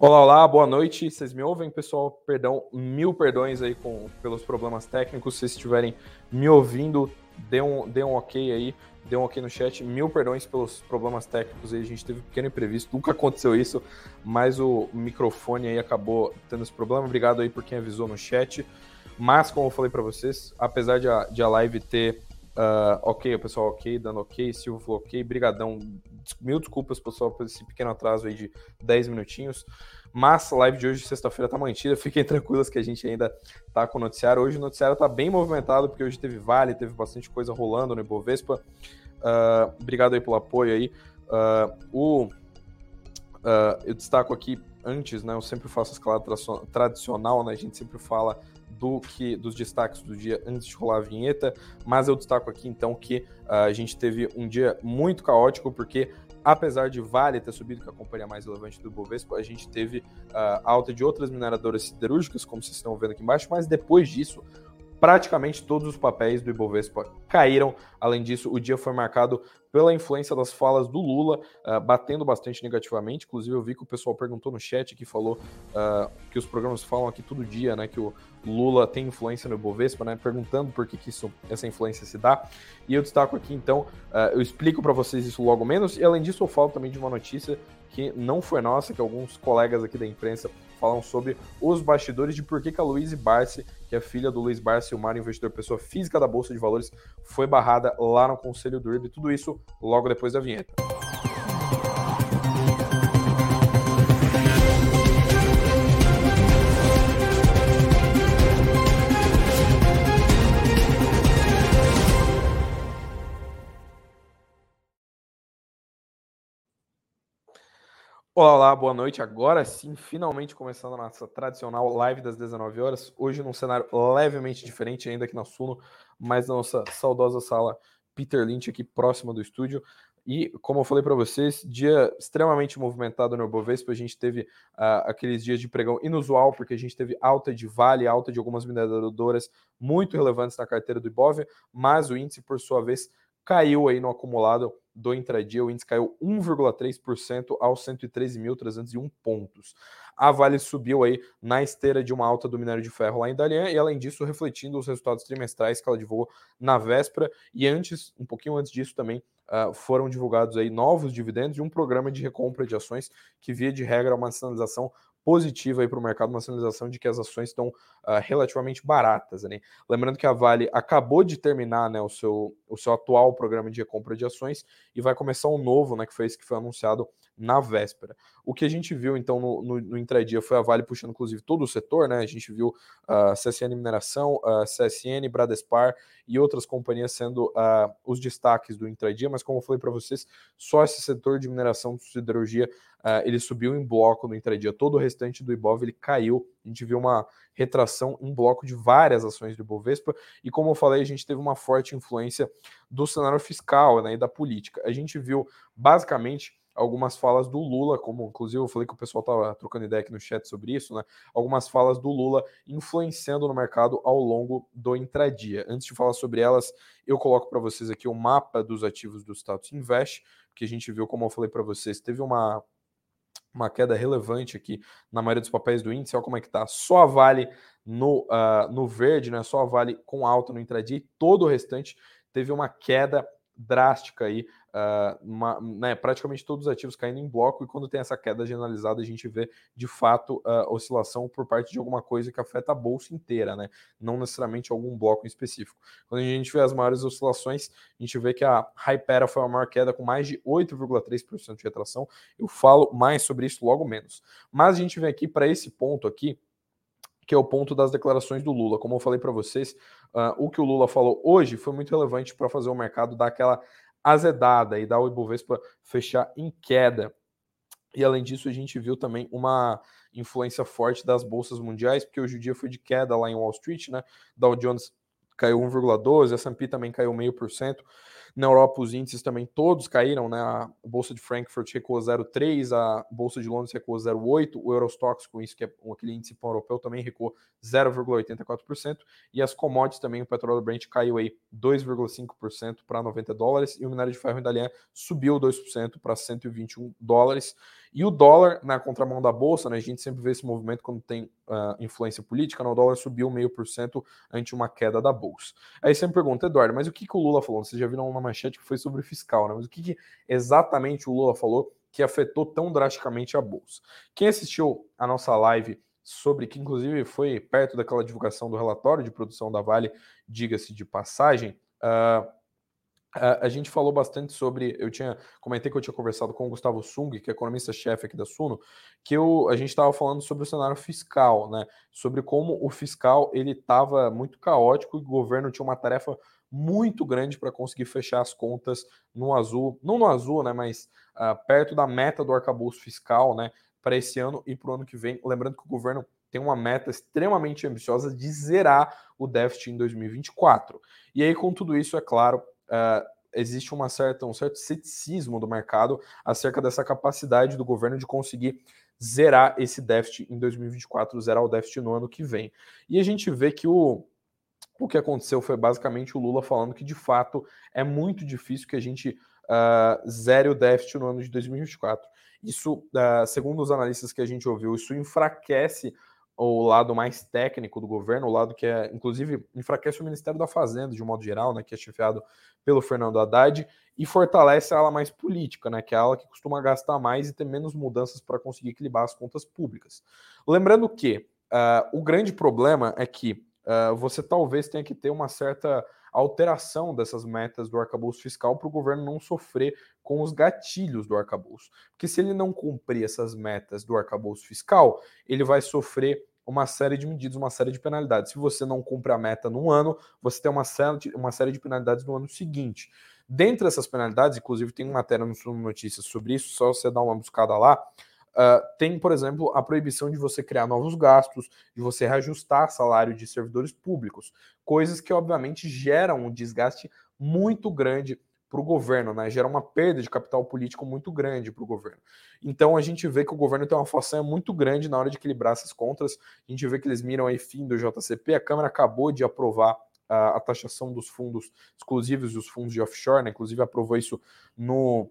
Olá, olá, boa noite. Vocês me ouvem, pessoal? Perdão, mil perdões aí com, pelos problemas técnicos. Se vocês estiverem me ouvindo, dê um, dê um ok aí, dê um ok no chat. Mil perdões pelos problemas técnicos aí. A gente teve um pequeno imprevisto, nunca aconteceu isso, mas o microfone aí acabou tendo esse problema. Obrigado aí por quem avisou no chat. Mas, como eu falei para vocês, apesar de a, de a live ter uh, ok, pessoal ok, dando ok, Silvio falou ok, brigadão Mil desculpas, pessoal, por esse pequeno atraso aí de 10 minutinhos. Mas a live de hoje, sexta-feira, tá mantida. Fiquem tranquilos que a gente ainda tá com o noticiário. Hoje o noticiário tá bem movimentado, porque hoje teve Vale, teve bastante coisa rolando no Ibovespa. Uh, obrigado aí pelo apoio aí. Uh, o, eu destaco aqui antes, né? Eu sempre faço a escalada tradicional, né? A gente sempre fala do que dos destaques do dia antes de rolar a vinheta, mas eu destaco aqui então que uh, a gente teve um dia muito caótico porque apesar de Vale ter subido, que é a companhia mais relevante do Bovespa, a gente teve uh, alta de outras mineradoras siderúrgicas, como vocês estão vendo aqui embaixo, mas depois disso praticamente todos os papéis do Ibovespa caíram. Além disso, o dia foi marcado pela influência das falas do Lula, uh, batendo bastante negativamente. Inclusive, eu vi que o pessoal perguntou no chat que falou uh, que os programas falam aqui todo dia, né? Que o Lula tem influência no Ibovespa, né? Perguntando por que, que isso, essa influência se dá. E eu destaco aqui, então, uh, eu explico para vocês isso logo menos. E além disso, eu falo também de uma notícia que não foi nossa, que alguns colegas aqui da imprensa falam sobre os bastidores de por que, que a Luiz Barsi, que é filha do Luiz Barsi, o maior investidor pessoa física da Bolsa de Valores, foi barrada lá no Conselho do IRB. Tudo isso logo depois da vinheta. Olá, olá, boa noite. Agora sim, finalmente começando a nossa tradicional live das 19 horas. Hoje num cenário levemente diferente, ainda aqui na Suno, mas na nossa saudosa sala Peter Lynch, aqui próxima do estúdio. E, como eu falei para vocês, dia extremamente movimentado no Bovespa. A gente teve uh, aqueles dias de pregão inusual, porque a gente teve alta de Vale, alta de algumas mineradoras muito relevantes na carteira do Ibov, mas o índice, por sua vez, caiu aí no acumulado do intradia, o índice caiu 1,3% aos 113.301 pontos. A Vale subiu aí na esteira de uma alta do minério de ferro lá em Dalian e além disso refletindo os resultados trimestrais que ela divulgou na véspera e antes, um pouquinho antes disso também, uh, foram divulgados aí novos dividendos de um programa de recompra de ações que via de regra uma sinalização positiva para o mercado, uma sinalização de que as ações estão uh, relativamente baratas. Né? Lembrando que a Vale acabou de terminar né, o, seu, o seu atual programa de recompra de ações e vai começar um novo, né, que foi esse que foi anunciado na véspera. O que a gente viu então no, no, no intradia foi a Vale puxando inclusive todo o setor, né? A gente viu a uh, CSN Mineração, uh, CSN, Bradespar e outras companhias sendo uh, os destaques do intradia, mas como eu falei para vocês, só esse setor de mineração de siderurgia uh, ele subiu em bloco no intradia, todo o restante do Ibov ele caiu. A gente viu uma retração em bloco de várias ações do Ibovespa e como eu falei, a gente teve uma forte influência do cenário fiscal, né, e da política. A gente viu basicamente algumas falas do Lula, como inclusive eu falei que o pessoal estava trocando ideia aqui no chat sobre isso, né? Algumas falas do Lula influenciando no mercado ao longo do intradia. Antes de falar sobre elas, eu coloco para vocês aqui o mapa dos ativos do Status Invest, que a gente viu, como eu falei para vocês, teve uma uma queda relevante aqui na maioria dos papéis do índice. Olha como é que tá. Só a Vale no, uh, no verde, né? Só a Vale com alta no intradia e todo o restante teve uma queda drástica aí, uh, uma, né, praticamente todos os ativos caindo em bloco, e quando tem essa queda generalizada, a gente vê de fato uh, oscilação por parte de alguma coisa que afeta a bolsa inteira, né? Não necessariamente algum bloco em específico. Quando a gente vê as maiores oscilações, a gente vê que a Hypera foi a maior queda com mais de 8,3% de retração. Eu falo mais sobre isso logo menos. Mas a gente vem aqui para esse ponto aqui, que é o ponto das declarações do Lula. Como eu falei para vocês, uh, o que o Lula falou hoje foi muito relevante para fazer o mercado dar aquela azedada e dar o Ibovespa fechar em queda. E além disso, a gente viu também uma influência forte das bolsas mundiais, porque hoje o dia foi de queda lá em Wall Street, né? Dow Jones caiu 1,12, a S&P também caiu 0,5%. Na Europa, os índices também todos caíram, né? A Bolsa de Frankfurt recuou 0,3, a Bolsa de Londres recuou 0,8, o Eurostox, com isso que é aquele índice pan-europeu, também recuou 0,84%, e as commodities também, o petróleo Brent caiu aí 2,5% para 90 dólares, e o minério de ferro em Dalian subiu 2% para 121 dólares. E o dólar, na contramão da bolsa, né, a gente sempre vê esse movimento quando tem uh, influência política, né, o dólar subiu meio por cento ante uma queda da bolsa. Aí você me pergunta, Eduardo, mas o que, que o Lula falou? Vocês já viram uma manchete que foi sobre fiscal, né? Mas o que, que exatamente o Lula falou que afetou tão drasticamente a bolsa? Quem assistiu a nossa live sobre que inclusive foi perto daquela divulgação do relatório de produção da Vale, diga-se de passagem, uh, a gente falou bastante sobre. Eu tinha comentei que eu tinha conversado com o Gustavo Sung, que é economista-chefe aqui da Suno, que eu, a gente estava falando sobre o cenário fiscal, né? Sobre como o fiscal ele estava muito caótico e o governo tinha uma tarefa muito grande para conseguir fechar as contas no azul, não no azul, né? Mas uh, perto da meta do arcabouço fiscal, né? Para esse ano e para o ano que vem. Lembrando que o governo tem uma meta extremamente ambiciosa de zerar o déficit em 2024. E aí, com tudo isso, é claro, uh, existe uma certa, um certo ceticismo do mercado acerca dessa capacidade do governo de conseguir zerar esse déficit em 2024, zerar o déficit no ano que vem. E a gente vê que o, o que aconteceu foi basicamente o Lula falando que de fato é muito difícil que a gente uh, zere o déficit no ano de 2024. Isso, uh, segundo os analistas que a gente ouviu, isso enfraquece o lado mais técnico do governo, o lado que é, inclusive, enfraquece o Ministério da Fazenda, de um modo geral, né, que é chefiado pelo Fernando Haddad, e fortalece a ala mais política, né, que é a ala que costuma gastar mais e ter menos mudanças para conseguir equilibrar as contas públicas. Lembrando que uh, o grande problema é que uh, você talvez tenha que ter uma certa alteração dessas metas do arcabouço fiscal para o governo não sofrer com os gatilhos do arcabouço. Porque se ele não cumprir essas metas do arcabouço fiscal, ele vai sofrer uma série de medidas, uma série de penalidades. Se você não cumpre a meta num ano, você tem uma série de, uma série de penalidades no ano seguinte. Dentre essas penalidades, inclusive tem uma matéria no Sumo Notícias sobre isso, só você dar uma buscada lá. Uh, tem, por exemplo, a proibição de você criar novos gastos, de você reajustar salário de servidores públicos, coisas que obviamente geram um desgaste muito grande para o governo, né? Gera uma perda de capital político muito grande para o governo. Então a gente vê que o governo tem uma façanha muito grande na hora de equilibrar essas contas. A gente vê que eles miram aí fim do JCP. A Câmara acabou de aprovar a, a taxação dos fundos exclusivos e os fundos de offshore, né? Inclusive aprovou isso no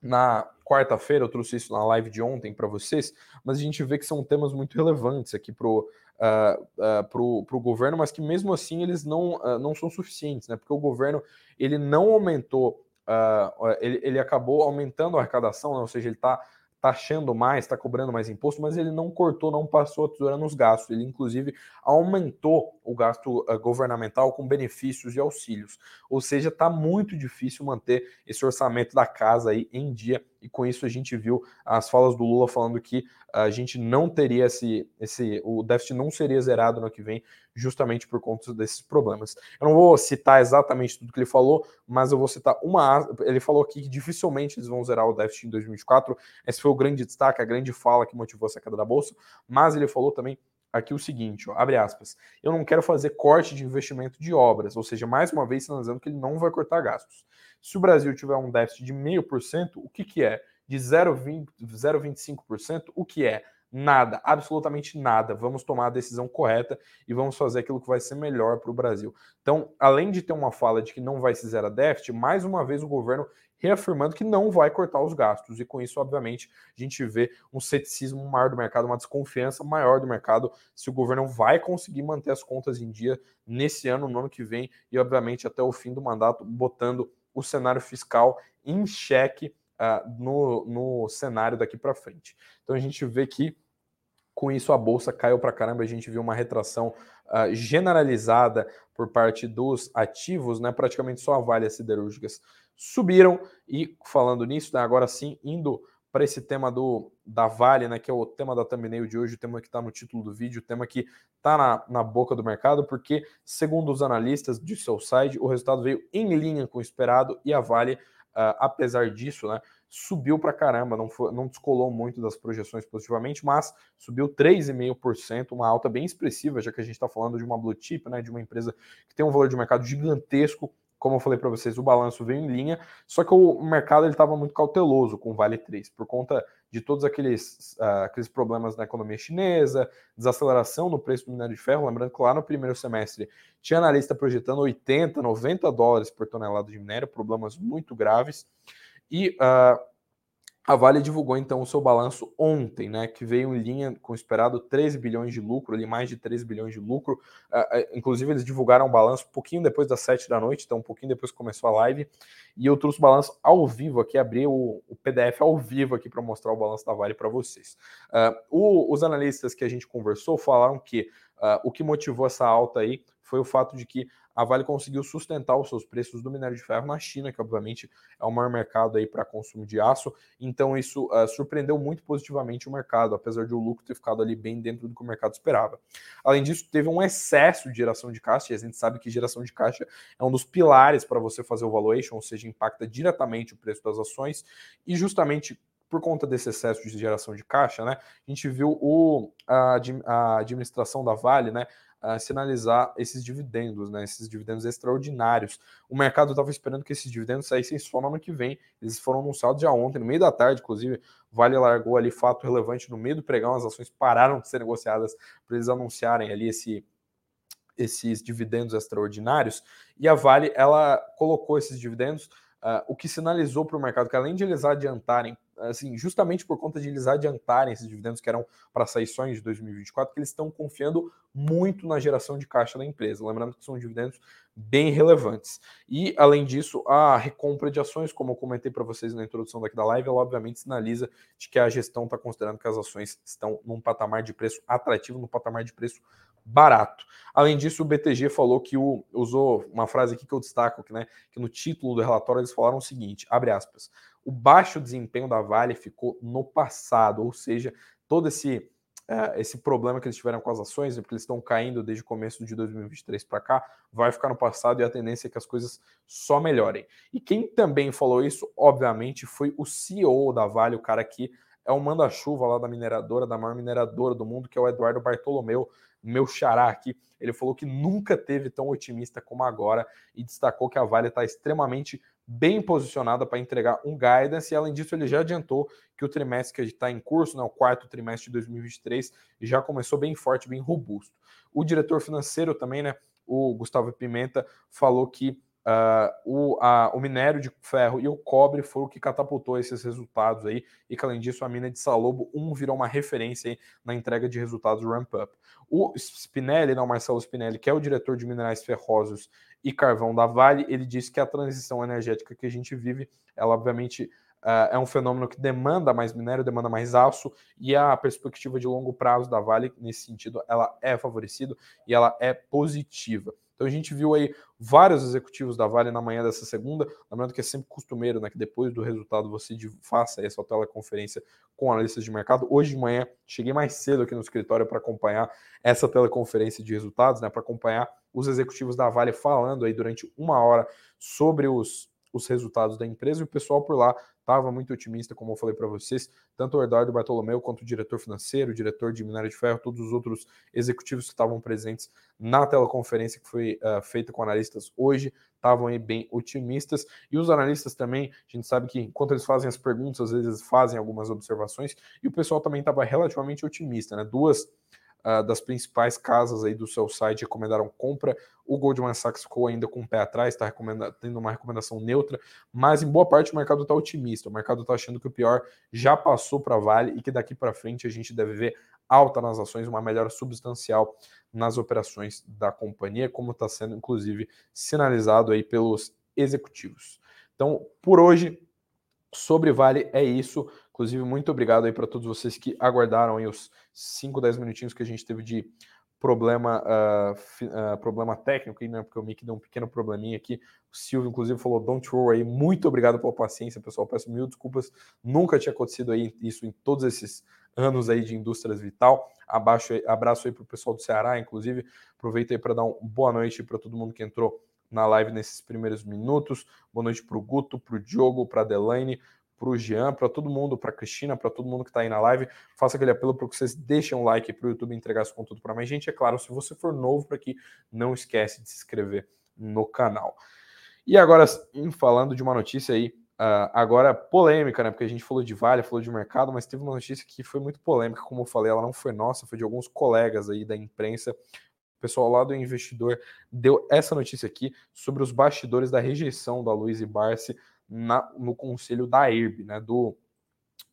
na quarta-feira, eu trouxe isso na live de ontem para vocês, mas a gente vê que são temas muito relevantes aqui para o uh, uh, pro, governo, mas que mesmo assim eles não, uh, não são suficientes, né? Porque o governo ele não aumentou, uh, ele, ele acabou aumentando a arrecadação, né? ou seja, ele está taxando mais, está cobrando mais imposto, mas ele não cortou, não passou a tesoura nos gastos. Ele, inclusive, aumentou o gasto uh, governamental com benefícios e auxílios. Ou seja, está muito difícil manter esse orçamento da casa aí em dia. E com isso a gente viu as falas do Lula falando que a gente não teria esse, esse o déficit não seria zerado no que vem, justamente por conta desses problemas. Eu não vou citar exatamente tudo que ele falou, mas eu vou citar uma. Ele falou aqui que dificilmente eles vão zerar o déficit em 2024. Esse foi o grande destaque, a grande fala que motivou essa queda da bolsa. Mas ele falou também aqui o seguinte, ó, abre aspas, eu não quero fazer corte de investimento de obras, ou seja, mais uma vez sinalizando que ele não vai cortar gastos. Se o Brasil tiver um déficit de 0,5%, o que, que é? De 0,25%, o que é? Nada, absolutamente nada. Vamos tomar a decisão correta e vamos fazer aquilo que vai ser melhor para o Brasil. Então, além de ter uma fala de que não vai se zerar déficit, mais uma vez o governo reafirmando que não vai cortar os gastos. E com isso, obviamente, a gente vê um ceticismo maior do mercado, uma desconfiança maior do mercado se o governo vai conseguir manter as contas em dia nesse ano, no ano que vem e, obviamente, até o fim do mandato, botando o cenário fiscal em xeque uh, no, no cenário daqui para frente. Então a gente vê que com isso a bolsa caiu para caramba, a gente viu uma retração uh, generalizada por parte dos ativos, né? Praticamente só a Vale as siderúrgicas subiram. E falando nisso, né, agora sim, indo para esse tema do da Vale, né, que é o tema da thumbnail de hoje, o tema que está no título do vídeo, o tema que está na, na boca do mercado, porque, segundo os analistas de seu site, o resultado veio em linha com o esperado e a Vale, uh, apesar disso, né, subiu para caramba, não, foi, não descolou muito das projeções positivamente, mas subiu 3,5%, uma alta bem expressiva, já que a gente está falando de uma blue chip, né, de uma empresa que tem um valor de mercado gigantesco, como eu falei para vocês, o balanço veio em linha, só que o mercado estava muito cauteloso com o Vale 3, por conta de todos aqueles, uh, aqueles problemas na economia chinesa, desaceleração no preço do minério de ferro. Lembrando que lá no primeiro semestre tinha analista projetando 80, 90 dólares por tonelada de minério, problemas muito graves. E uh, a Vale divulgou então o seu balanço ontem, né, que veio em linha com o esperado 13 bilhões de lucro, ali mais de 13 bilhões de lucro. Uh, inclusive, eles divulgaram o balanço um pouquinho depois das 7 da noite, então um pouquinho depois que começou a live. E eu trouxe o balanço ao vivo aqui, abri o, o PDF ao vivo aqui para mostrar o balanço da Vale para vocês. Uh, o, os analistas que a gente conversou falaram que uh, o que motivou essa alta aí foi o fato de que a Vale conseguiu sustentar os seus preços do minério de ferro na China, que obviamente é o maior mercado aí para consumo de aço. Então isso uh, surpreendeu muito positivamente o mercado, apesar de o lucro ter ficado ali bem dentro do que o mercado esperava. Além disso, teve um excesso de geração de caixa, e a gente sabe que geração de caixa é um dos pilares para você fazer o valuation, ou seja, impacta diretamente o preço das ações, e justamente por conta desse excesso de geração de caixa, né, a gente viu o, a, a administração da Vale, né, sinalizar esses dividendos, né, esses dividendos extraordinários. O mercado estava esperando que esses dividendos saíssem só no ano que vem. Eles foram anunciados já ontem, no meio da tarde, inclusive. Vale largou ali fato relevante no meio do pregão, as ações pararam de ser negociadas para eles anunciarem ali esse esses dividendos extraordinários e a Vale ela colocou esses dividendos, uh, o que sinalizou para o mercado que além de eles adiantarem assim, justamente por conta de eles adiantarem esses dividendos que eram para sair só em 2024, que eles estão confiando muito na geração de caixa da empresa. Lembrando que são dividendos bem relevantes. E, além disso, a recompra de ações, como eu comentei para vocês na introdução daqui da live, ela obviamente sinaliza de que a gestão está considerando que as ações estão num patamar de preço atrativo, num patamar de preço barato. Além disso, o BTG falou que o, usou uma frase aqui que eu destaco, que, né, que no título do relatório eles falaram o seguinte, abre aspas, o baixo desempenho da Vale ficou no passado, ou seja, todo esse é, esse problema que eles tiveram com as ações, porque eles estão caindo desde o começo de 2023 para cá, vai ficar no passado e a tendência é que as coisas só melhorem. E quem também falou isso, obviamente, foi o CEO da Vale, o cara que é o manda-chuva lá da mineradora, da maior mineradora do mundo, que é o Eduardo Bartolomeu, meu xará aqui. Ele falou que nunca teve tão otimista como agora e destacou que a Vale está extremamente bem posicionada para entregar um guidance, e além disso, ele já adiantou que o trimestre que está em curso, né, o quarto trimestre de 2023, já começou bem forte, bem robusto. O diretor financeiro também, né, o Gustavo Pimenta, falou que Uh, o, a, o minério de ferro e o cobre foi o que catapultou esses resultados aí, e que além disso a mina de Salobo 1 virou uma referência aí na entrega de resultados ramp-up. O Spinelli, não, Marcelo Spinelli, que é o diretor de minerais ferrosos e carvão da Vale, ele disse que a transição energética que a gente vive, ela obviamente Uh, é um fenômeno que demanda mais minério, demanda mais aço, e a perspectiva de longo prazo da Vale, nesse sentido, ela é favorecida e ela é positiva. Então a gente viu aí vários executivos da Vale na manhã dessa segunda, lembrando que é sempre costumeiro, né, que depois do resultado você faça essa teleconferência com analistas de mercado. Hoje de manhã cheguei mais cedo aqui no escritório para acompanhar essa teleconferência de resultados, né, para acompanhar os executivos da Vale falando aí durante uma hora sobre os, os resultados da empresa e o pessoal por lá estava muito otimista, como eu falei para vocês, tanto o Eduardo Bartolomeu quanto o diretor financeiro, o diretor de minério de ferro, todos os outros executivos que estavam presentes na teleconferência que foi uh, feita com analistas hoje, estavam aí bem otimistas. E os analistas também, a gente sabe que enquanto eles fazem as perguntas, às vezes fazem algumas observações, e o pessoal também estava relativamente otimista, né? Duas uh, das principais casas aí do seu site recomendaram compra. O Goldman Sachs ficou ainda com o pé atrás, está tendo uma recomendação neutra, mas em boa parte o mercado está otimista. O mercado está achando que o pior já passou para Vale e que daqui para frente a gente deve ver alta nas ações, uma melhora substancial nas operações da companhia, como está sendo inclusive sinalizado aí pelos executivos. Então, por hoje, sobre Vale é isso. Inclusive, muito obrigado aí para todos vocês que aguardaram aí os 5, 10 minutinhos que a gente teve de problema, uh, uh, problema técnico, né? Porque o Mick deu um pequeno probleminha aqui. O Silvio, inclusive, falou don't worry. Muito obrigado pela paciência, pessoal. Peço mil desculpas. Nunca tinha acontecido aí isso em todos esses anos aí de indústrias vital. Abaixo, abraço aí para o pessoal do Ceará, inclusive. Aproveito aí para dar uma boa noite para todo mundo que entrou na live nesses primeiros minutos. Boa noite para o Guto, para o Diogo, para a Delaine, para o Jean, para todo mundo, para Cristina, para todo mundo que está aí na live. Faça aquele apelo para que vocês deixem um like para o YouTube entregar esse conteúdo para mais gente. É claro, se você for novo por aqui, não esquece de se inscrever no canal. E agora, falando de uma notícia aí, uh, agora polêmica, né? Porque a gente falou de Vale, falou de mercado, mas teve uma notícia que foi muito polêmica, como eu falei, ela não foi nossa, foi de alguns colegas aí da imprensa. O pessoal lá do investidor deu essa notícia aqui sobre os bastidores da rejeição da Luiz Barsi na, no conselho da ERB, né, do,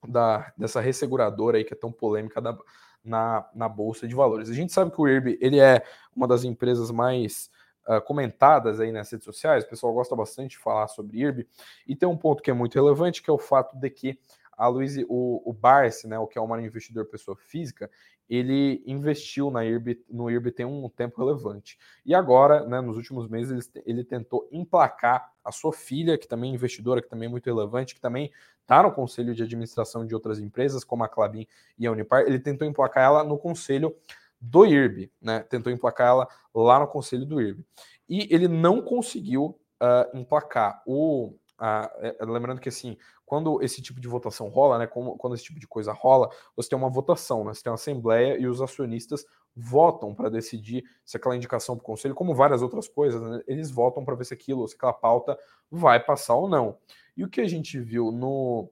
da, dessa resseguradora aí que é tão polêmica da, na, na Bolsa de Valores. A gente sabe que o IRB ele é uma das empresas mais uh, comentadas aí nas redes sociais, o pessoal gosta bastante de falar sobre IRB, e tem um ponto que é muito relevante, que é o fato de que a Luiz, o, o Barce, né, o que é um investidor pessoa física, ele investiu na IRB, no IRB tem um tempo relevante. E agora, né, nos últimos meses, ele, ele tentou emplacar a sua filha, que também é investidora, que também é muito relevante, que também está no conselho de administração de outras empresas, como a Clabin e a Unipar, ele tentou emplacar ela no conselho do IRB, né? Tentou emplacar ela lá no conselho do IRB. E ele não conseguiu uh, emplacar. O, uh, lembrando que assim, quando esse tipo de votação rola, né? Como, quando esse tipo de coisa rola, você tem uma votação, né? Você tem uma assembleia e os acionistas votam para decidir se aquela indicação para o conselho, como várias outras coisas, né? eles votam para ver se aquilo, se aquela pauta vai passar ou não. E o que a gente viu no,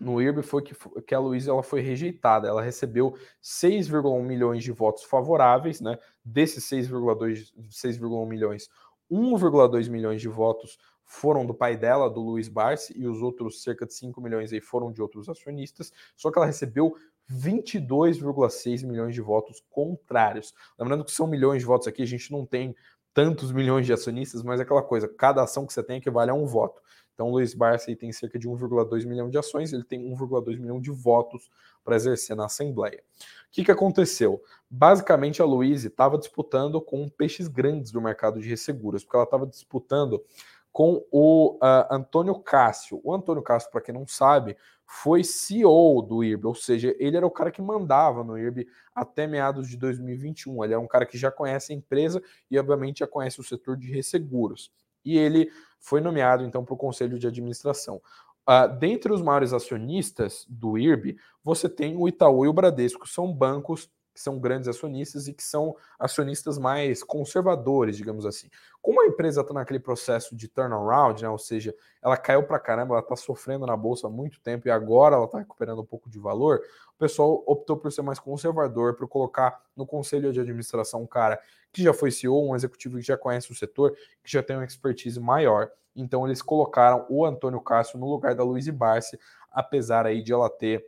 no IRB foi que, que a Luísa ela foi rejeitada. Ela recebeu 6,1 milhões de votos favoráveis, né? Desses 6,1 milhões, 1,2 milhões de votos foram do pai dela, do Luiz Barsi, e os outros cerca de 5 milhões aí foram de outros acionistas. Só que ela recebeu 22,6 milhões de votos contrários. Lembrando que são milhões de votos aqui, a gente não tem tantos milhões de acionistas, mas é aquela coisa, cada ação que você tem equivale a um voto. Então, o Luiz Barça tem cerca de 1,2 milhão de ações, ele tem 1,2 milhão de votos para exercer na Assembleia. O que, que aconteceu? Basicamente, a Luiz estava disputando com peixes grandes do mercado de resseguros, porque ela estava disputando com o uh, Antônio Cássio. O Antônio Cássio, para quem não sabe, foi CEO do IRB, ou seja, ele era o cara que mandava no IRB até meados de 2021. Ele é um cara que já conhece a empresa e, obviamente, já conhece o setor de resseguros. E ele foi nomeado então para o conselho de administração. Uh, dentre os maiores acionistas do IRB, você tem o Itaú e o Bradesco, são bancos que são grandes acionistas e que são acionistas mais conservadores, digamos assim. Como a empresa está naquele processo de turnaround, né, ou seja, ela caiu para caramba, ela está sofrendo na bolsa há muito tempo e agora ela está recuperando um pouco de valor, o pessoal optou por ser mais conservador, por colocar no conselho de administração um cara que já foi CEO, um executivo que já conhece o setor, que já tem uma expertise maior. Então eles colocaram o Antônio Cássio no lugar da Luiz Barsi, apesar aí de ela ter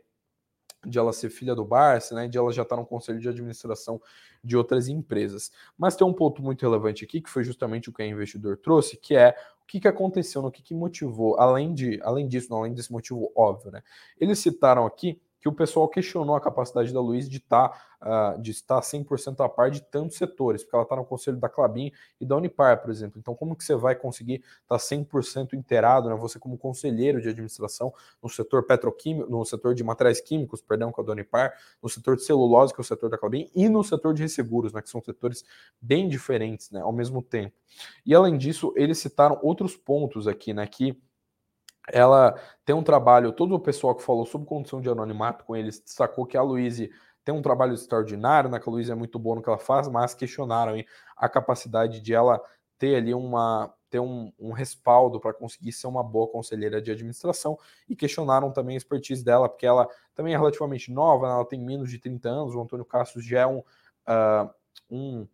de ela ser filha do Barça, né, de ela já estar tá no conselho de administração de outras empresas. Mas tem um ponto muito relevante aqui, que foi justamente o que o investidor trouxe, que é o que, que aconteceu, no que, que motivou, além, de, além disso, não, além desse motivo óbvio, né? Eles citaram aqui que o pessoal questionou a capacidade da Luiz de, tá, uh, de estar 100% a par de tantos setores, porque ela está no conselho da Clabin e da Unipar, por exemplo. Então, como que você vai conseguir estar tá 100% inteirado, né, você como conselheiro de administração no setor petroquímico, no setor de materiais químicos, perdão, com a da Unipar, no setor de celulose, que é o setor da Clabin, e no setor de resseguros, né, que são setores bem diferentes, né, ao mesmo tempo. E além disso, eles citaram outros pontos aqui, né, que ela tem um trabalho, todo o pessoal que falou sobre condição de anonimato com eles destacou que a Luíse tem um trabalho extraordinário, né, que a Luíse é muito boa no que ela faz, mas questionaram hein, a capacidade de ela ter ali uma ter um, um respaldo para conseguir ser uma boa conselheira de administração e questionaram também a expertise dela, porque ela também é relativamente nova, né, ela tem menos de 30 anos, o Antônio Castro já é um, uh, um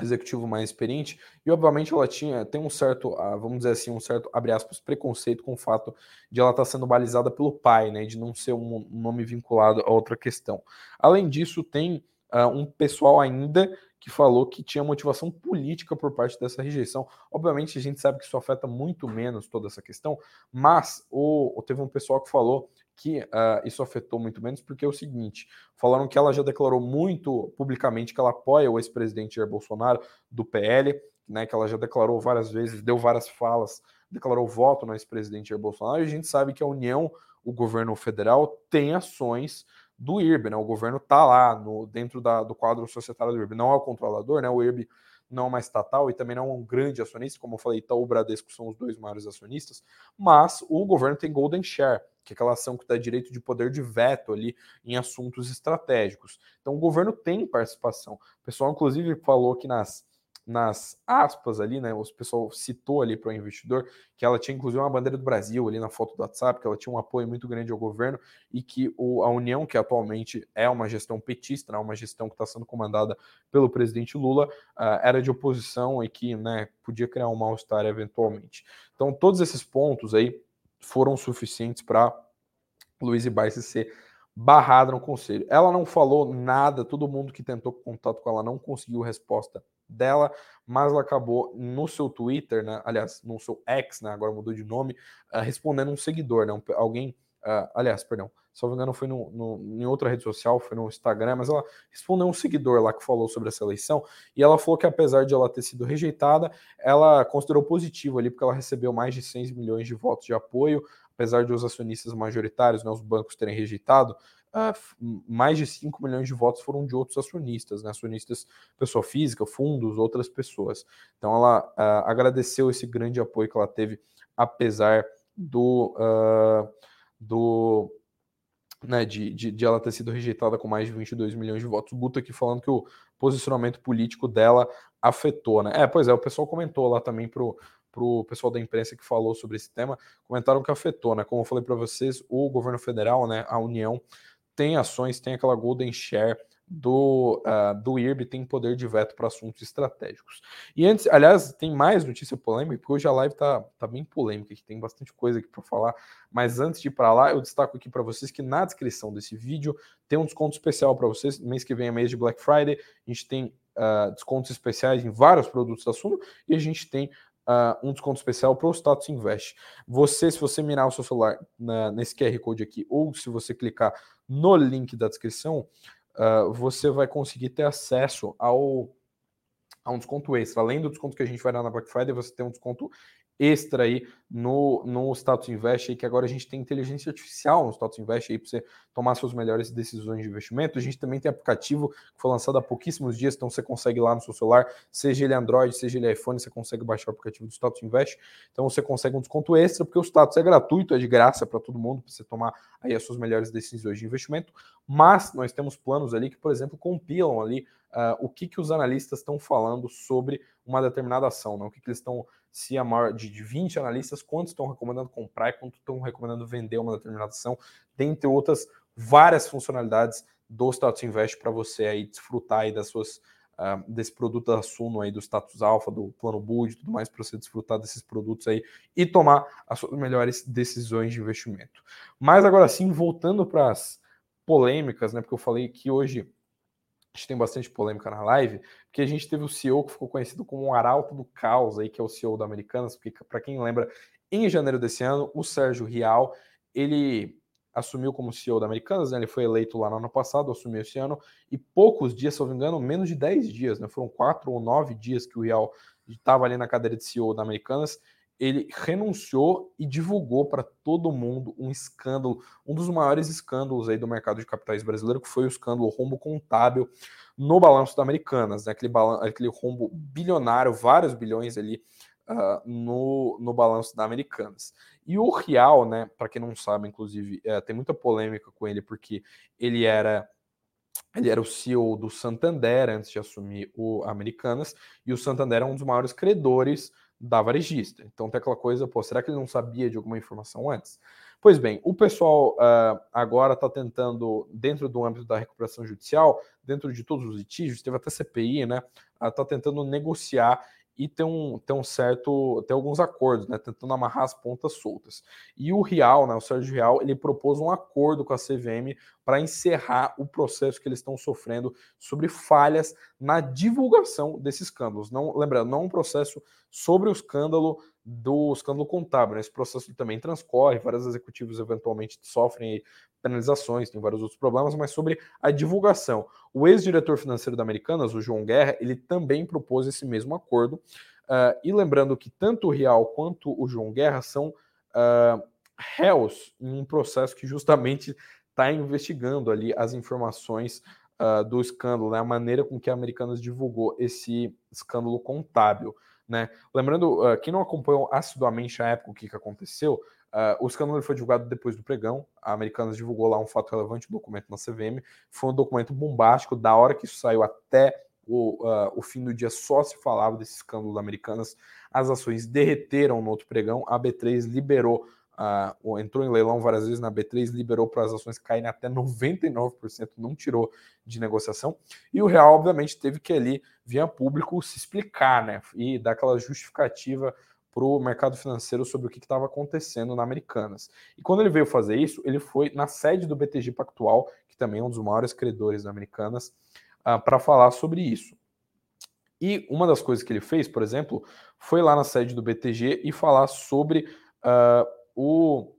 executivo mais experiente, e obviamente ela tinha, tem um certo, ah, vamos dizer assim, um certo, abre aspas, preconceito com o fato de ela estar sendo balizada pelo pai, né, de não ser um, nome vinculado a outra questão. Além disso, tem uh, um pessoal ainda que falou que tinha motivação política por parte dessa rejeição. Obviamente, a gente sabe que isso afeta muito menos toda essa questão, mas o, teve um pessoal que falou que uh, isso afetou muito menos, porque é o seguinte: falaram que ela já declarou muito publicamente que ela apoia o ex-presidente Jair Bolsonaro do PL, né, que ela já declarou várias vezes, deu várias falas, declarou voto no ex-presidente Jair Bolsonaro, e a gente sabe que a União, o governo federal, tem ações do IRB, né? O governo está lá no, dentro da, do quadro societário do IRB, não é o controlador, né? O IRB não uma estatal e também não um grande acionista, como eu falei, Itaú e Bradesco são os dois maiores acionistas, mas o governo tem golden share, que é aquela ação que dá direito de poder de veto ali em assuntos estratégicos. Então o governo tem participação. O pessoal, inclusive, falou que nas nas aspas ali, né? O pessoal citou ali para o investidor que ela tinha inclusive uma bandeira do Brasil ali na foto do WhatsApp, que ela tinha um apoio muito grande ao governo e que o, a União, que atualmente é uma gestão petista, né, uma gestão que está sendo comandada pelo presidente Lula, uh, era de oposição e que né, podia criar um mal-estar eventualmente. Então, todos esses pontos aí foram suficientes para Luiz Barsi ser barrada no conselho. Ela não falou nada, todo mundo que tentou contato com ela não conseguiu resposta dela, mas ela acabou no seu Twitter, né, aliás, no seu X, né, agora mudou de nome, uh, respondendo um seguidor, né, um, alguém, uh, aliás, perdão, se não me engano foi no, no, em outra rede social, foi no Instagram, mas ela respondeu um seguidor lá que falou sobre essa eleição, e ela falou que apesar de ela ter sido rejeitada, ela considerou positivo ali, porque ela recebeu mais de 100 milhões de votos de apoio, apesar de os acionistas majoritários, né, os bancos terem rejeitado, mais de 5 milhões de votos foram de outros acionistas, né, acionistas, pessoa física, fundos, outras pessoas. Então ela uh, agradeceu esse grande apoio que ela teve, apesar do, uh, do né, de, de, de, ela ter sido rejeitada com mais de 22 milhões de votos. Guto aqui falando que o posicionamento político dela afetou, né? É, pois é, o pessoal comentou lá também pro, para o pessoal da imprensa que falou sobre esse tema, comentaram que afetou, né? Como eu falei para vocês, o governo federal, né, a União, tem ações, tem aquela golden share do, uh, do IRB tem poder de veto para assuntos estratégicos. E antes, aliás, tem mais notícia polêmica, porque hoje a live tá, tá bem polêmica, aqui tem bastante coisa aqui para falar, mas antes de ir para lá, eu destaco aqui para vocês que na descrição desse vídeo tem um desconto especial para vocês, mês que vem é mês de Black Friday, a gente tem uh, descontos especiais em vários produtos da Suno, e a gente tem uh, um desconto especial para o Status Invest. Você, se você mirar o seu celular na, nesse QR Code aqui, ou se você clicar no link da descrição, uh, você vai conseguir ter acesso ao a um desconto extra. Além do desconto que a gente vai dar na Black Friday, você tem um desconto extra aí no, no Status Invest, aí, que agora a gente tem inteligência artificial no Status Invest aí para você tomar suas melhores decisões de investimento. A gente também tem aplicativo que foi lançado há pouquíssimos dias, então você consegue lá no seu celular, seja ele Android, seja ele iPhone, você consegue baixar o aplicativo do Status Invest. Então você consegue um desconto extra, porque o Status é gratuito, é de graça para todo mundo, para você tomar aí as suas melhores decisões de investimento. Mas nós temos planos ali que, por exemplo, compilam ali uh, o que, que os analistas estão falando sobre uma determinada ação, né? o que, que eles estão se a maior de, de 20 analistas, quantos estão recomendando comprar e quantos estão recomendando vender uma determinada ação, dentre outras várias funcionalidades do Status Invest para você aí desfrutar aí das suas uh, desse produto da Suno aí do status alfa, do plano Bud tudo mais para você desfrutar desses produtos aí e tomar as suas melhores decisões de investimento. Mas agora sim, voltando para as polêmicas, né, porque eu falei que hoje a gente tem bastante polêmica na live, porque a gente teve o CEO que ficou conhecido como um arauto do caos aí, que é o CEO da Americanas, porque para quem lembra, em janeiro desse ano, o Sérgio Rial, ele assumiu como CEO da Americanas, né? ele foi eleito lá no ano passado, assumiu esse ano, e poucos dias, se eu não me engano, menos de 10 dias, né? foram quatro ou nove dias que o Rial estava ali na cadeira de CEO da Americanas, ele renunciou e divulgou para todo mundo um escândalo, um dos maiores escândalos aí do mercado de capitais brasileiro, que foi o escândalo rombo contábil no balanço da Americanas, né? aquele, aquele rombo bilionário, vários bilhões ali uh, no, no balanço da Americanas. E o Real, né, para quem não sabe, inclusive, é, tem muita polêmica com ele, porque ele era ele era o CEO do Santander antes de assumir o Americanas, e o Santander é um dos maiores credores da varejista. Então tem aquela coisa, pô, será que ele não sabia de alguma informação antes? Pois bem, o pessoal uh, agora está tentando, dentro do âmbito da recuperação judicial, dentro de todos os litígios, teve até CPI, né? Está uh, tentando negociar e ter um, ter um certo, ter alguns acordos, né, tentando amarrar as pontas soltas. E o Real, né, o Sérgio Real, ele propôs um acordo com a CVM para encerrar o processo que eles estão sofrendo sobre falhas na divulgação desses escândalos. Não, lembrando, não um processo sobre o escândalo do escândalo contábil. Né? Esse processo também transcorre, vários executivos eventualmente sofrem penalizações, tem vários outros problemas, mas sobre a divulgação. O ex-diretor financeiro da Americanas, o João Guerra, ele também propôs esse mesmo acordo. Uh, e lembrando que tanto o Real quanto o João Guerra são uh, réus em um processo que justamente está investigando ali as informações uh, do escândalo, né? a maneira com que a Americanas divulgou esse escândalo contábil. Né? Lembrando, uh, quem não acompanhou assiduamente a época o que, que aconteceu, uh, o escândalo foi divulgado depois do pregão, a Americanas divulgou lá um fato relevante, um documento na CVM, foi um documento bombástico, da hora que isso saiu até o, uh, o fim do dia só se falava desse escândalo da Americanas, as ações derreteram no outro pregão, a B3 liberou Entrou em leilão várias vezes na B3, liberou para as ações caírem até 99%, não tirou de negociação. E o Real, obviamente, teve que ali, via público, se explicar, né? E dar aquela justificativa para o mercado financeiro sobre o que estava acontecendo na Americanas. E quando ele veio fazer isso, ele foi na sede do BTG Pactual, que também é um dos maiores credores da Americanas, uh, para falar sobre isso. E uma das coisas que ele fez, por exemplo, foi lá na sede do BTG e falar sobre uh, o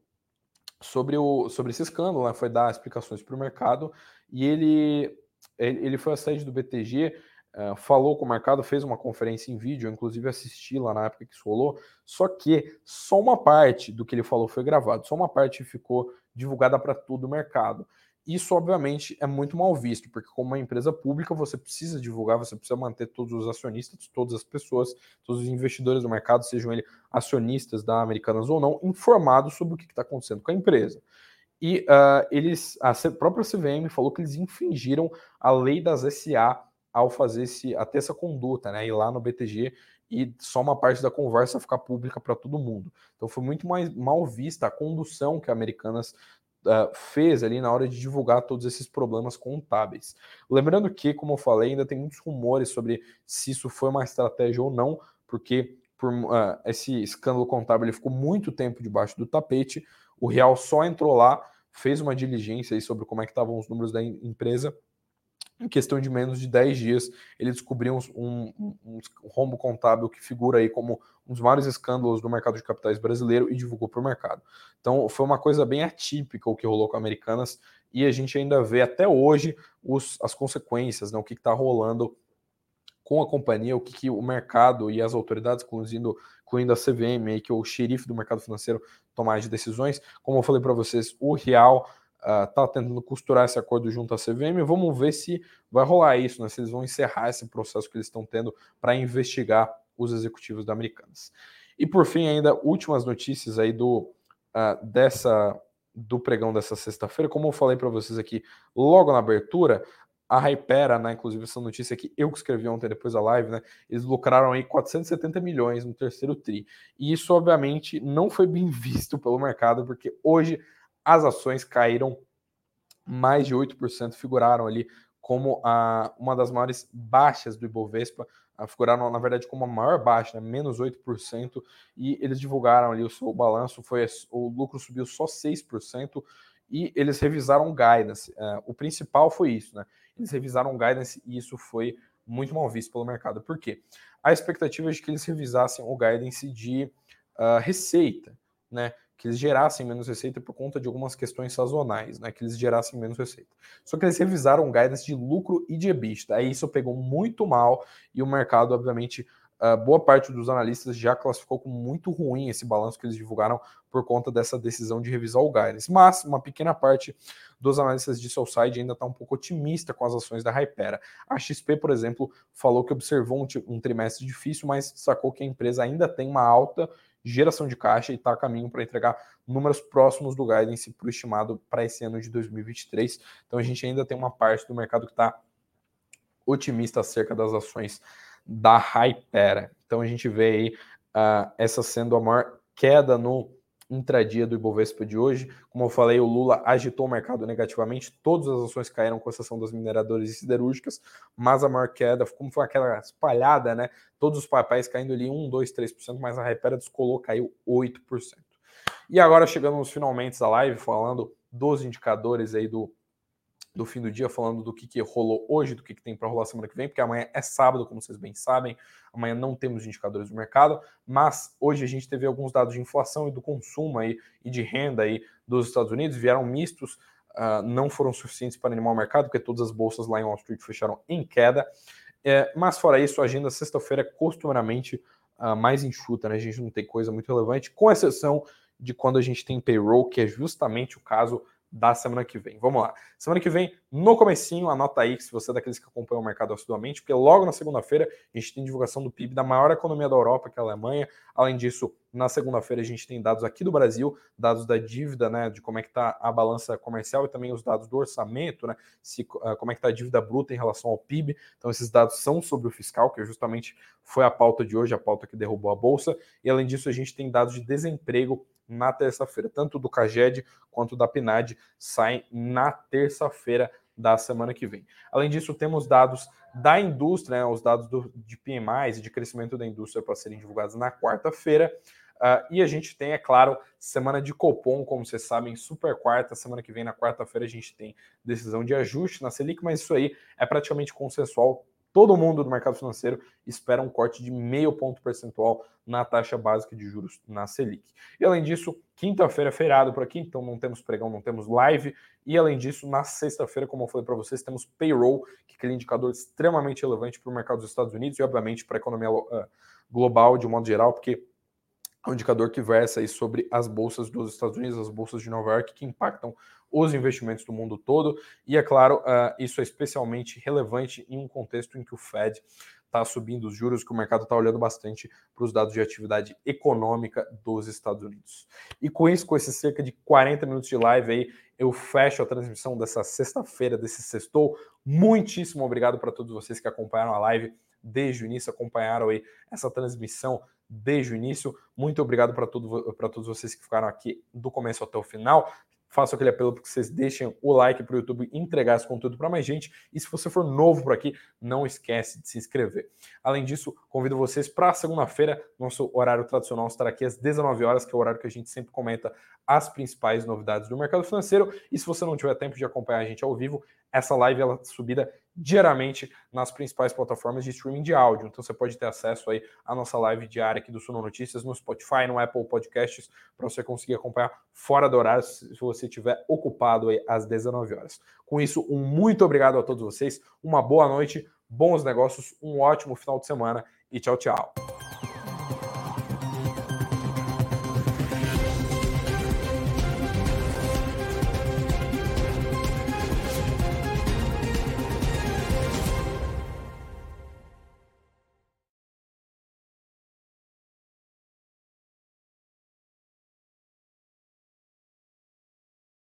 sobre o sobre esse escândalo, né? foi dar explicações para o mercado e ele ele foi à sede do BTG Uh, falou com o mercado, fez uma conferência em vídeo, eu inclusive assisti lá na época que isso rolou, só que só uma parte do que ele falou foi gravado, só uma parte ficou divulgada para todo o mercado. Isso, obviamente, é muito mal visto, porque como uma empresa pública, você precisa divulgar, você precisa manter todos os acionistas, todas as pessoas, todos os investidores do mercado, sejam eles acionistas da Americanas ou não, informados sobre o que está acontecendo com a empresa. E uh, eles, a própria CVM falou que eles infringiram a lei das SA ao fazer esse, até essa conduta, né? Ir lá no BTG e só uma parte da conversa ficar pública para todo mundo. Então foi muito mais mal vista a condução que a Americanas uh, fez ali na hora de divulgar todos esses problemas contábeis. Lembrando que, como eu falei, ainda tem muitos rumores sobre se isso foi uma estratégia ou não, porque por, uh, esse escândalo contábil ele ficou muito tempo debaixo do tapete. O Real só entrou lá, fez uma diligência sobre como é que estavam os números da empresa em questão de menos de 10 dias, ele descobriu um, um, um, rombo contábil que figura aí como um dos maiores escândalos do mercado de capitais brasileiro e divulgou para o mercado. Então, foi uma coisa bem atípica o que rolou com Americanas e a gente ainda vê até hoje os, as consequências, né, o que está rolando com a companhia, o que, que, o mercado e as autoridades, incluindo, incluindo a CVM, aí, que é o xerife do mercado financeiro, tomar de decisões. Como eu falei para vocês, o real está uh, tentando costurar esse acordo junto à CVM. Vamos ver se vai rolar isso, né? se eles vão encerrar esse processo que eles estão tendo para investigar os executivos da Americanas. E por fim, ainda últimas notícias aí do uh, dessa do pregão dessa sexta-feira. Como eu falei para vocês aqui logo na abertura, a Hypera, né, inclusive essa notícia que eu que escrevi ontem depois da live, né, eles lucraram aí 470 milhões no terceiro tri. E isso obviamente não foi bem visto pelo mercado, porque hoje as ações caíram mais de 8%, figuraram ali como a, uma das maiores baixas do Ibovespa, figuraram na verdade como a maior baixa, né, menos 8%, e eles divulgaram ali o seu balanço, foi o lucro subiu só 6%, e eles revisaram o guidance. Uh, o principal foi isso, né? Eles revisaram o guidance e isso foi muito mal visto pelo mercado. Por quê? A expectativa é de que eles revisassem o guidance de uh, receita, né? Que eles gerassem menos receita por conta de algumas questões sazonais, né? Que eles gerassem menos receita. Só que eles revisaram o guidance de lucro e de EBITDA. Aí isso pegou muito mal e o mercado, obviamente, uh, boa parte dos analistas já classificou como muito ruim esse balanço que eles divulgaram por conta dessa decisão de revisar o guidance. Mas uma pequena parte dos analistas de Soulside ainda está um pouco otimista com as ações da Hypera. A XP, por exemplo, falou que observou um, um trimestre difícil, mas sacou que a empresa ainda tem uma alta geração de caixa e está a caminho para entregar números próximos do guidance para o estimado para esse ano de 2023. Então a gente ainda tem uma parte do mercado que está otimista acerca das ações da Hypera. Então a gente vê aí uh, essa sendo a maior queda no intradia do Ibovespa de hoje. Como eu falei, o Lula agitou o mercado negativamente, todas as ações caíram com exceção das mineradoras e siderúrgicas, mas a maior queda, como foi aquela espalhada, né? Todos os papéis caindo ali 1, 2, 3%, mas a Repera descolou, caiu 8%. E agora chegando nos finalmente da live, falando dos indicadores aí do do fim do dia, falando do que, que rolou hoje, do que, que tem para rolar semana que vem, porque amanhã é sábado, como vocês bem sabem, amanhã não temos indicadores do mercado, mas hoje a gente teve alguns dados de inflação e do consumo aí, e de renda aí dos Estados Unidos, vieram mistos, uh, não foram suficientes para animar o mercado, porque todas as bolsas lá em Wall Street fecharam em queda, é, mas fora isso, a agenda sexta-feira é costumeiramente uh, mais enxuta, né? a gente não tem coisa muito relevante, com exceção de quando a gente tem payroll, que é justamente o caso da semana que vem. Vamos lá. Semana que vem, no comecinho, anota aí se você é daqueles que acompanham o mercado assiduamente, porque logo na segunda-feira a gente tem divulgação do PIB da maior economia da Europa, que é a Alemanha. Além disso, na segunda-feira a gente tem dados aqui do Brasil, dados da dívida, né, de como é que está a balança comercial e também os dados do orçamento, né, se, uh, como é que está a dívida bruta em relação ao PIB. Então esses dados são sobre o fiscal, que justamente foi a pauta de hoje, a pauta que derrubou a bolsa. E além disso, a gente tem dados de desemprego na terça-feira. Tanto do CAGED quanto da PNAD saem na terça-feira da semana que vem. Além disso, temos dados da indústria, né, os dados do, de PMIs e de crescimento da indústria para serem divulgados na quarta-feira. Uh, e a gente tem, é claro, semana de Copom, como vocês sabem, super quarta. Semana que vem, na quarta-feira, a gente tem decisão de ajuste na Selic, mas isso aí é praticamente consensual. Todo mundo do mercado financeiro espera um corte de meio ponto percentual na taxa básica de juros na Selic. E além disso, quinta-feira é feriado por aqui, então não temos pregão, não temos live. E além disso, na sexta-feira, como eu falei para vocês, temos payroll, que é aquele indicador extremamente relevante para o mercado dos Estados Unidos e, obviamente, para a economia uh, global de modo geral, porque um indicador que versa aí sobre as bolsas dos Estados Unidos, as bolsas de Nova York, que impactam os investimentos do mundo todo. E é claro, uh, isso é especialmente relevante em um contexto em que o Fed está subindo os juros, que o mercado está olhando bastante para os dados de atividade econômica dos Estados Unidos. E com isso, com esses cerca de 40 minutos de live aí, eu fecho a transmissão dessa sexta-feira, desse sextou. Muitíssimo obrigado para todos vocês que acompanharam a live desde o início, acompanharam aí essa transmissão desde o início. Muito obrigado para todo, todos vocês que ficaram aqui do começo até o final. Faço aquele apelo para que vocês deixem o like para o YouTube entregar esse conteúdo para mais gente. E se você for novo por aqui, não esquece de se inscrever. Além disso, convido vocês para segunda-feira, nosso horário tradicional estar aqui às 19 horas, que é o horário que a gente sempre comenta as principais novidades do mercado financeiro. E se você não tiver tempo de acompanhar a gente ao vivo, essa live ela é subida diariamente nas principais plataformas de streaming de áudio. Então você pode ter acesso aí à nossa live diária aqui do Suno Notícias no Spotify, no Apple Podcasts, para você conseguir acompanhar fora do horário se você estiver ocupado aí às 19 horas. Com isso, um muito obrigado a todos vocês, uma boa noite, bons negócios, um ótimo final de semana e tchau, tchau.